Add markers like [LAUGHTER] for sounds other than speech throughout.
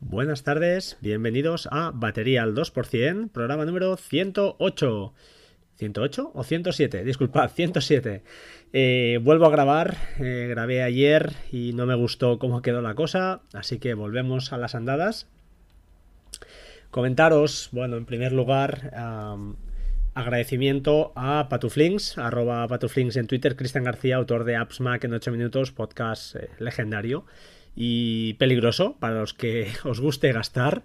Buenas tardes, bienvenidos a Batería al 2%, programa número 108. ¿108 o 107? Disculpad, 107. Eh, vuelvo a grabar, eh, grabé ayer y no me gustó cómo quedó la cosa, así que volvemos a las andadas. Comentaros, bueno, en primer lugar, agradecimiento a Patuflinks, arroba Patuflinks en Twitter, Cristian García, autor de Apps Mac en 8 minutos, podcast eh, legendario y peligroso para los que [LAUGHS] os guste gastar.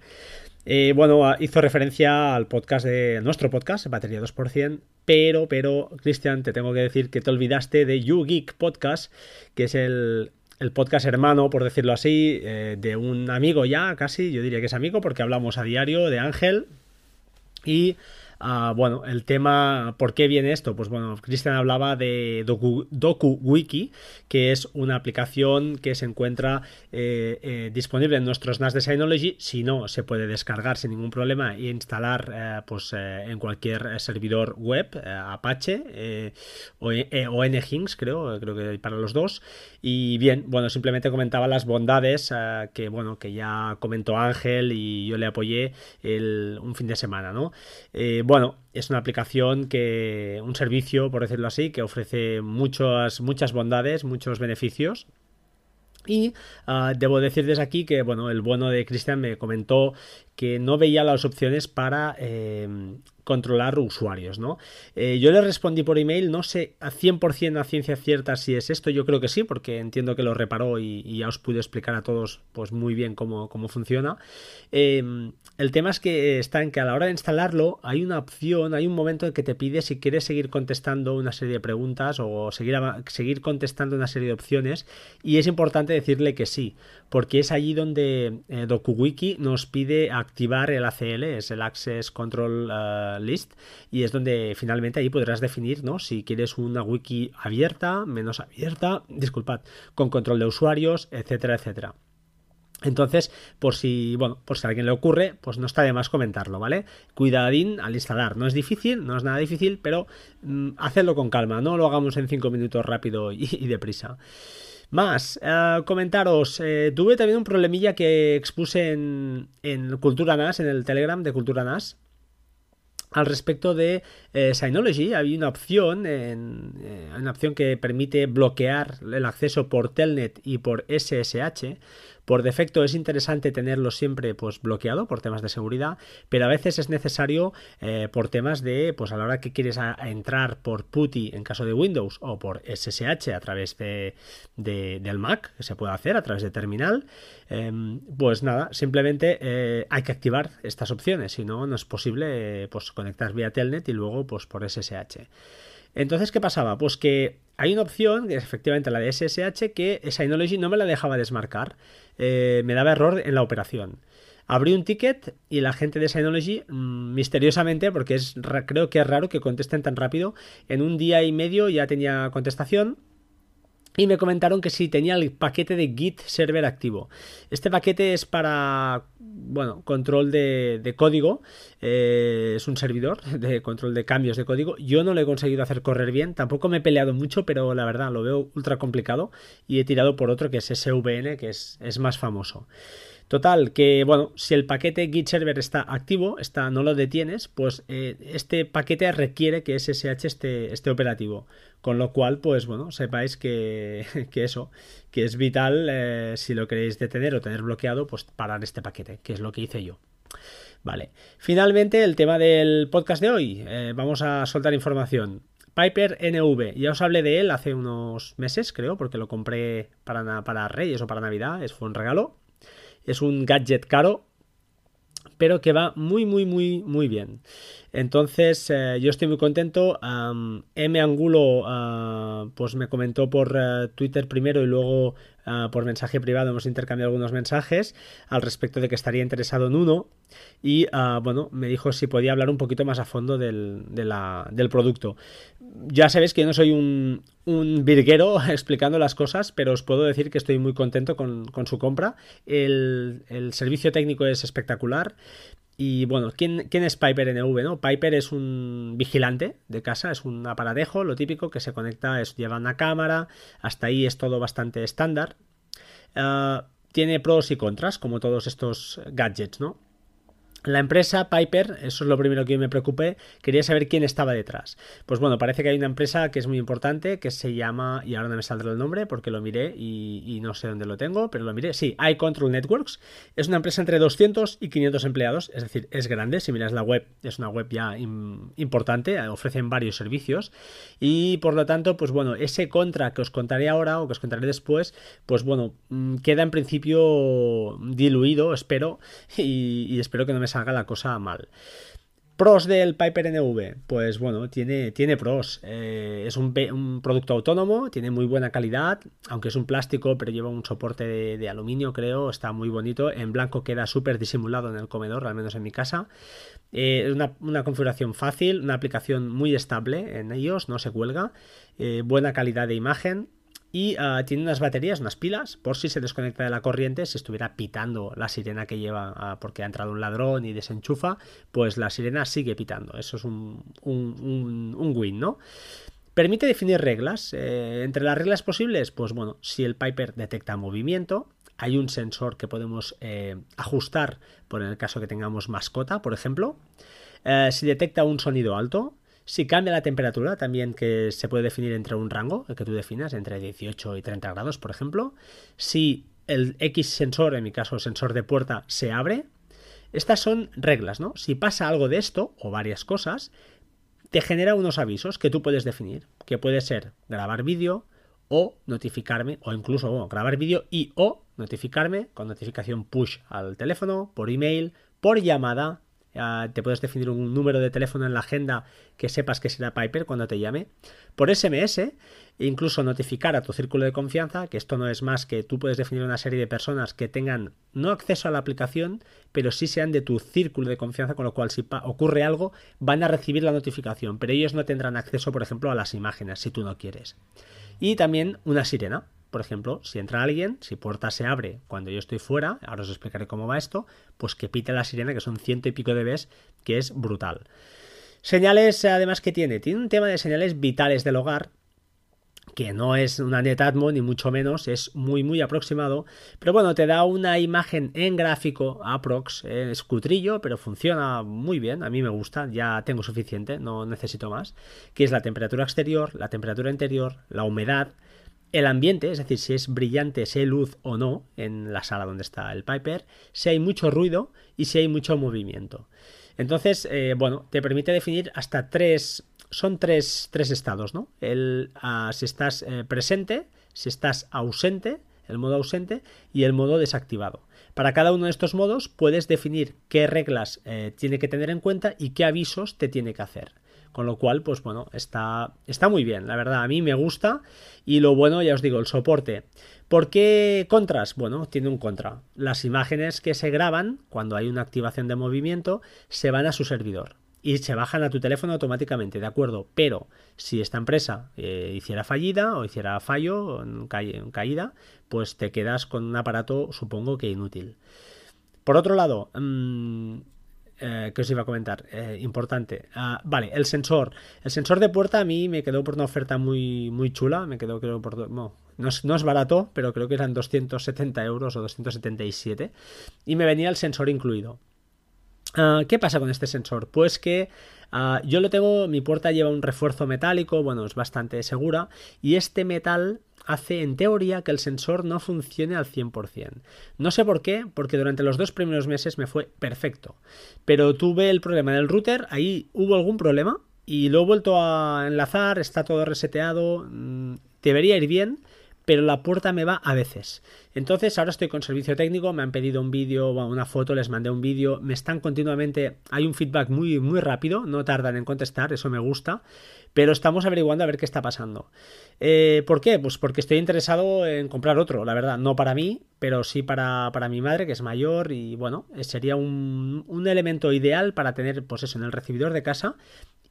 Eh, bueno, hizo referencia al podcast de nuestro podcast, Batería 2%, pero, pero, Cristian, te tengo que decir que te olvidaste de YouGeek Podcast, que es el, podcast hermano, por decirlo así, eh, de un amigo ya, casi, yo diría que es amigo, porque hablamos a diario de Ángel. Y Ah, bueno, el tema, ¿por qué viene esto? Pues bueno, Cristian hablaba de DokuWiki, que es una aplicación que se encuentra eh, eh, disponible en nuestros NAS de Synology. Si no, se puede descargar sin ningún problema e instalar eh, pues, en cualquier servidor web, Apache o, o Nginx, creo, creo que para los dos. Y bien, bueno, simplemente comentaba las bondades que, bueno, que ya comentó Ángel y yo le apoyé el, un fin de semana, ¿no? Bueno, es una aplicación que, un servicio, por decirlo así, que ofrece muchas, muchas bondades, muchos beneficios. Y ah, debo decir desde aquí que, bueno, el bueno de Cristian me comentó que no veía las opciones para eh, controlar usuarios, ¿no? Eh, yo le respondí por email, no sé a 100% a ciencia cierta si es esto, yo creo que sí, porque entiendo que lo reparó y, ya os pude explicar a todos pues muy bien cómo, funciona. Em, el tema es que está en que a la hora de instalarlo hay una opción, hay un momento en que te pide si quieres seguir contestando una serie de preguntas o seguir, seguir contestando una serie de opciones y es importante decirle que sí, porque es allí donde eh, DokuWiki nos pide activar el ACL, es el Access Control eh, List, y es donde finalmente ahí podrás definir ¿no? si quieres una wiki abierta, menos abierta, disculpad, con control de usuarios, etcétera, etcétera. Entonces, por si, bueno, por si a alguien le ocurre, pues no está de más comentarlo, ¿vale? Cuidadín al instalar. No es difícil, no es nada difícil, pero mm, hacedlo con calma, no lo hagamos en 5 minutos rápido y, y deprisa. Más, eh, comentaros, eh, tuve también un problemilla que expuse en, en Cultura NAS, en el Telegram de Cultura NAS, al respecto de eh, Synology había una opción, en, una opción que permite bloquear el acceso por Telnet y por SSH por defecto es interesante tenerlo siempre pues, bloqueado por temas de seguridad, pero a veces es necesario eh, por temas de, pues a la hora que quieres entrar por PuTTY en caso de Windows o por SSH a través de, del Mac, que se puede hacer a través de terminal, em, pues nada, simplemente eh, hay que activar estas opciones, si no, no es posible pues, conectar vía Telnet y luego pues, por SSH. Entonces, ¿qué pasaba? Pues que hay una opción, que es efectivamente la de SSH, que Synology no me la dejaba desmarcar. Eh, me daba error en la operación. Abrí un ticket y la gente de Synology, mm, misteriosamente, porque es, creo que es raro que contesten tan rápido, en un día y medio ya tenía contestación y me comentaron que si tenía el paquete de Git server activo. Este paquete es para, bueno, control de, código. Eh, es un servidor [LAUGHS] de control de cambios de código. Yo no lo he conseguido hacer correr bien. Tampoco me he peleado mucho, pero la verdad lo veo ultra complicado. Y he tirado por otro que es SVN, que es, es más famoso. Total, que bueno, si el paquete Git Server está activo, está, no lo detienes, pues eh, este paquete requiere que SSH esté, operativo. Con lo cual, pues bueno, sepáis [LAUGHS] que, eso, que es vital eh, si lo queréis detener o tener bloqueado, pues parar este paquete, que es lo que hice yo. Vale, finalmente el tema del podcast de hoy. Eh, vamos a soltar información. Piper NV, ya os hablé de él hace unos meses, creo, porque lo compré para, para Reyes o para Navidad, es, fue un regalo. Es un gadget caro, pero que va muy, muy, muy, muy bien. Entonces, eh, yo estoy muy contento. M. Angulo, ah, pues me comentó por eh, Twitter primero y luego ah, por mensaje privado hemos intercambiado algunos mensajes al respecto de que estaría interesado en uno. Y ah, bueno, me dijo si podía hablar un poquito más a fondo del, del producto. Ya sabéis que yo no soy un, un virguero [LAUGHS] explicando las cosas, pero os puedo decir que estoy muy contento con, su compra. El, el servicio técnico es espectacular Y bueno, ¿quién, ¿quién, es Piper NV? ¿no? Piper es un vigilante de casa, es un aparatejo, lo típico, que se conecta, es, lleva una cámara, hasta ahí es todo bastante estándar. Ah, tiene pros y contras, como todos estos gadgets, ¿no? La empresa Piper, eso es lo primero que me preocupé, quería saber quién estaba detrás. Pues bueno, parece que hay una empresa que es muy importante, que se llama, y ahora no me saldrá el nombre porque lo miré y, no sé dónde lo tengo, pero lo miré, sí, iControl Networks. Es una empresa entre 200 y 500 empleados, es decir, es grande, si miras la web, es una web ya importante, ofrecen varios servicios y por lo tanto, pues bueno, ese contra que os contaré ahora o que os contaré después, pues bueno, mm, queda en principio diluido, espero, y, y espero que no me salga la cosa mal. Pros del Piper NV, pues bueno, tiene, tiene pros. Eh, es un, producto autónomo, tiene muy buena calidad, aunque es un plástico, pero lleva un soporte de, aluminio, creo, está muy bonito. En blanco queda súper disimulado en el comedor, al menos en mi casa. Eh, una, configuración fácil, una aplicación muy estable en ellos, no se cuelga. Eh, buena calidad de imagen, y ah, tiene unas baterías, unas pilas, por si se desconecta de la corriente, si estuviera pitando la sirena que lleva ah, porque ha entrado un ladrón y desenchufa, pues la sirena sigue pitando. Eso es un, un, win, ¿no? Permite definir reglas. Eh, entre las reglas posibles, pues bueno, si el Piper detecta movimiento, hay un sensor que podemos eh, ajustar por en el caso que tengamos mascota, por ejemplo. Eh, si detecta un sonido alto, si cambia la temperatura, también que se puede definir entre un rango, el que tú definas, entre 18 y 30 grados, por ejemplo. Si el X sensor, en mi caso sensor de puerta, se abre. Estas son reglas, ¿no? Si pasa algo de esto, o varias cosas, te genera unos avisos que tú puedes definir, que puede ser grabar vídeo o notificarme, o incluso grabar vídeo y o notificarme con notificación push al teléfono, por email, por llamada te puedes definir un número de teléfono en la agenda que sepas que será Piper cuando te llame. Por SMS, e incluso notificar a tu círculo de confianza, que esto no es más que tú puedes definir una serie de personas que tengan no acceso a la aplicación, pero sí sean de tu círculo de confianza, con lo cual si ocurre algo van a recibir la notificación, pero ellos no tendrán acceso, por ejemplo, a las imágenes si tú no quieres. Y también una sirena. Por ejemplo, si entra alguien, si puerta se abre cuando yo estoy fuera, ahora os explicaré cómo va esto, pues que pite la sirena, que son ciento y pico de Bs, que es brutal. Señales, además, que tiene. Tiene un tema de señales vitales del hogar, que no es una Netatmo ni mucho menos, es muy muy aproximado, pero bueno, te da una imagen en gráfico aprox, eh, es cutrillo, pero funciona muy bien, a mí me gusta, ya tengo suficiente, no necesito más, que es la temperatura exterior, la temperatura interior, la humedad, el ambiente, es decir, si es brillante, si hay luz o no en la sala donde está el Piper, si hay mucho ruido y si hay mucho movimiento. Entonces, eh, bueno, te permite definir hasta tres, son tres, tres estados, ¿no? El, ah, si estás eh, presente, si estás ausente, el modo ausente y el modo desactivado. Para cada uno de estos modos puedes definir qué reglas eh, tiene que tener en cuenta y qué avisos te tiene que hacer. Con lo cual, pues bueno, está, está muy bien, la verdad, a mí me gusta. Y lo bueno, ya os digo, el soporte. ¿Por qué contras? Bueno, tiene un contra. Las imágenes que se graban cuando hay una activación de movimiento se van a su servidor y se bajan a tu teléfono automáticamente, ¿de acuerdo? Pero si esta empresa eh, hiciera fallida o hiciera fallo en, caída, pues te quedas con un aparato supongo que inútil. Por otro lado, mmm, eh, que os iba a comentar, eh, importante. Ah, vale, el sensor. El sensor de puerta a mí me quedó por una oferta muy, muy chula. Me quedó, creo, por. No, es, no es barato, pero creo que eran 270 euros o 277. Y me venía el sensor incluido. Ah, ¿Qué pasa con este sensor? Pues que ah, yo lo tengo, mi puerta lleva un refuerzo metálico, bueno, es bastante segura, y este metal hace en teoría que el sensor no funcione al 100%. No sé por qué, porque durante los dos primeros meses me fue perfecto. Pero tuve el problema del router, ahí hubo algún problema y lo he vuelto a enlazar, está todo reseteado, mm, debería ir bien, pero la puerta me va a veces. Entonces ahora estoy con servicio técnico, me han pedido un vídeo, una foto, les mandé un vídeo, me están continuamente, hay un feedback muy, muy rápido, no tardan en contestar, eso me gusta, pero estamos averiguando a ver qué está pasando. Eh, ¿Por qué? Pues porque estoy interesado en comprar otro, la verdad, no para mí, pero sí para, para mi madre, que es mayor, y bueno, sería un, un elemento ideal para tener, pues eso, en el recibidor de casa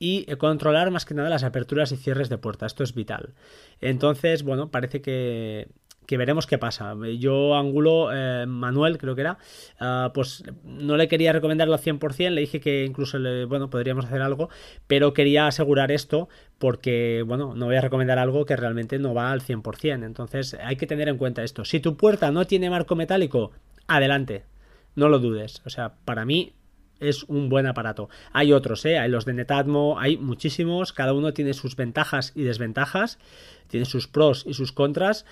y controlar más que nada las aperturas y cierres de puerta. Esto es vital. Entonces, bueno, parece que, que veremos qué pasa. Yo, Angulo, eh, Manuel, creo que era, ah, pues no le quería recomendarlo al 100%, le dije que incluso, le, bueno, podríamos hacer algo, pero quería asegurar esto porque, bueno, no voy a recomendar algo que realmente no va al 100%. Entonces, hay que tener en cuenta esto. Si tu puerta no tiene marco metálico, adelante, no lo dudes. O sea, para mí es un buen aparato. Hay otros, ¿eh? hay los de Netatmo, hay muchísimos, cada uno tiene sus ventajas y desventajas, tiene sus pros y sus contras.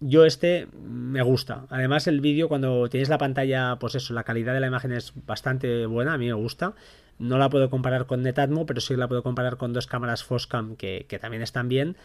Yo este me gusta. Además el vídeo cuando tienes la pantalla, pues eso, la calidad de la imagen es bastante buena, a mí me gusta. No la puedo comparar con Netatmo, pero sí la puedo comparar con dos cámaras Foscam que, que también están bien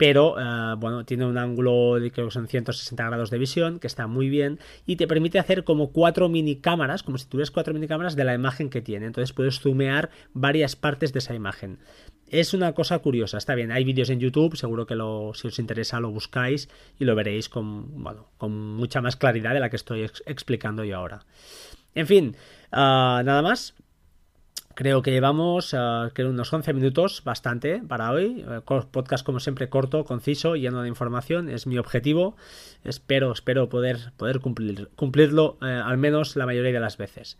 pero eh, bueno, tiene un ángulo de que son 160 grados de visión, que está muy bien, y te permite hacer como cuatro mini cámaras, como si tuvieras cuatro mini cámaras de la imagen que tiene. Entonces puedes zoomear varias partes de esa imagen. Es una cosa curiosa, está bien, hay vídeos en YouTube, seguro que si os interesa lo buscáis y lo veréis con, bueno, con mucha más claridad de la que estoy explicando yo ahora. En fin, ah, nada más. Creo que llevamos uh, unos 11 minutos, bastante para hoy. Eh, podcast como siempre corto, conciso, lleno de información. Es mi objetivo. Espero, espero poder, poder cumplir, cumplirlo eh, al menos la mayoría de las veces.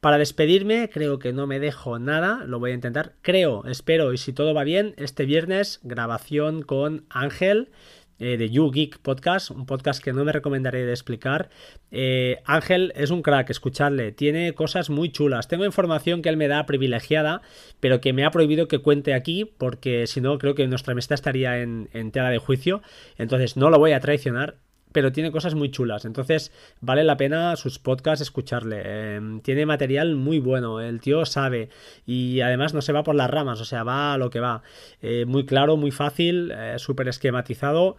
Para despedirme, creo que no me dejo nada. Lo voy a intentar. Creo, espero y si todo va bien, este viernes grabación con Ángel eh, de You Geek Podcast, un podcast que no me recomendaré de explicar. Eh, Ángel es un crack, escucharle, tiene cosas muy chulas. Tengo información que él me da privilegiada, pero que me ha prohibido que cuente aquí, porque si no, creo que nuestra amistad estaría en, en tela de juicio. Entonces no lo voy a traicionar pero tiene cosas muy chulas. Entonces, vale la pena sus podcasts escucharle. Em, tiene material muy bueno, el tío sabe y además no se va por las ramas, o sea, va a lo que va. Eh, muy claro, muy fácil, eh, súper esquematizado.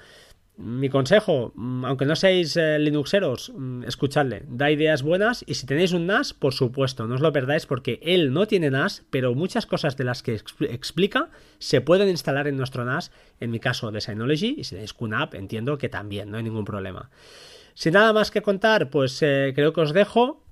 Mi consejo, mm, aunque no seáis eh, Linuxeros, mm, escuchadle, da ideas buenas y si tenéis un NAS, por supuesto, no os lo perdáis porque él no tiene NAS, pero muchas cosas de las que explica se pueden instalar en nuestro NAS, en mi caso de Synology, y si tenéis QNAP, entiendo que también, no hay ningún problema. Sin nada más que contar, pues eh, creo que os dejo.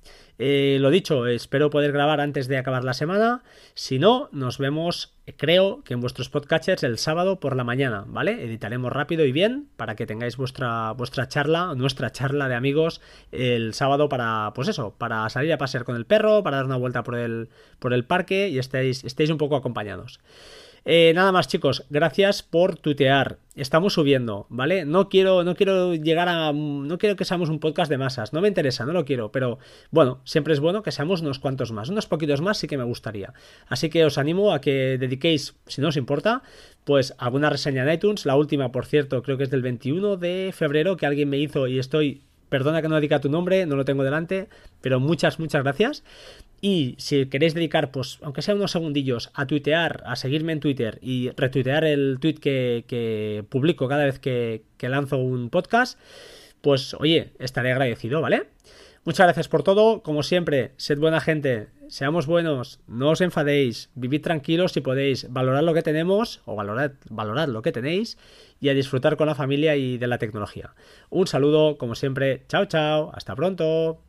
Eh, lo dicho, espero poder grabar antes de acabar la semana. Si no, nos vemos, creo que en vuestros podcatchers el sábado por la mañana, ¿vale? Editaremos rápido y bien para que tengáis vuestra, vuestra charla, nuestra charla de amigos el sábado para, pues eso, para salir a pasear con el perro, para dar una vuelta por el, por el parque y estéis, estéis un poco acompañados. Eh, nada más, chicos, gracias por tutear. Estamos subiendo, ¿vale? No quiero, no quiero llegar a. No quiero que seamos un podcast de masas. No me interesa, no lo quiero. Pero bueno, siempre es bueno que seamos unos cuantos más. Unos poquitos más sí que me gustaría. Así que os animo a que dediquéis, si no os importa, pues alguna reseña en iTunes. La última, por cierto, creo que es del 21 de febrero que alguien me hizo y estoy Perdona que no diga tu nombre, no lo tengo delante, pero muchas, muchas gracias. Y si queréis dedicar, pues, aunque sea unos segundillos, a tuitear, a seguirme en Twitter y retuitear el tweet que, publico cada vez que, que lanzo un podcast, pues oye, estaré agradecido, ¿vale? Muchas gracias por todo. Como siempre, sed buena gente, seamos buenos, no os enfadéis, vivid tranquilos si podéis, valorad lo que tenemos o valorad, valorad lo que tenéis y a disfrutar con la familia y de la tecnología. Un saludo, como siempre, chao chao, hasta pronto.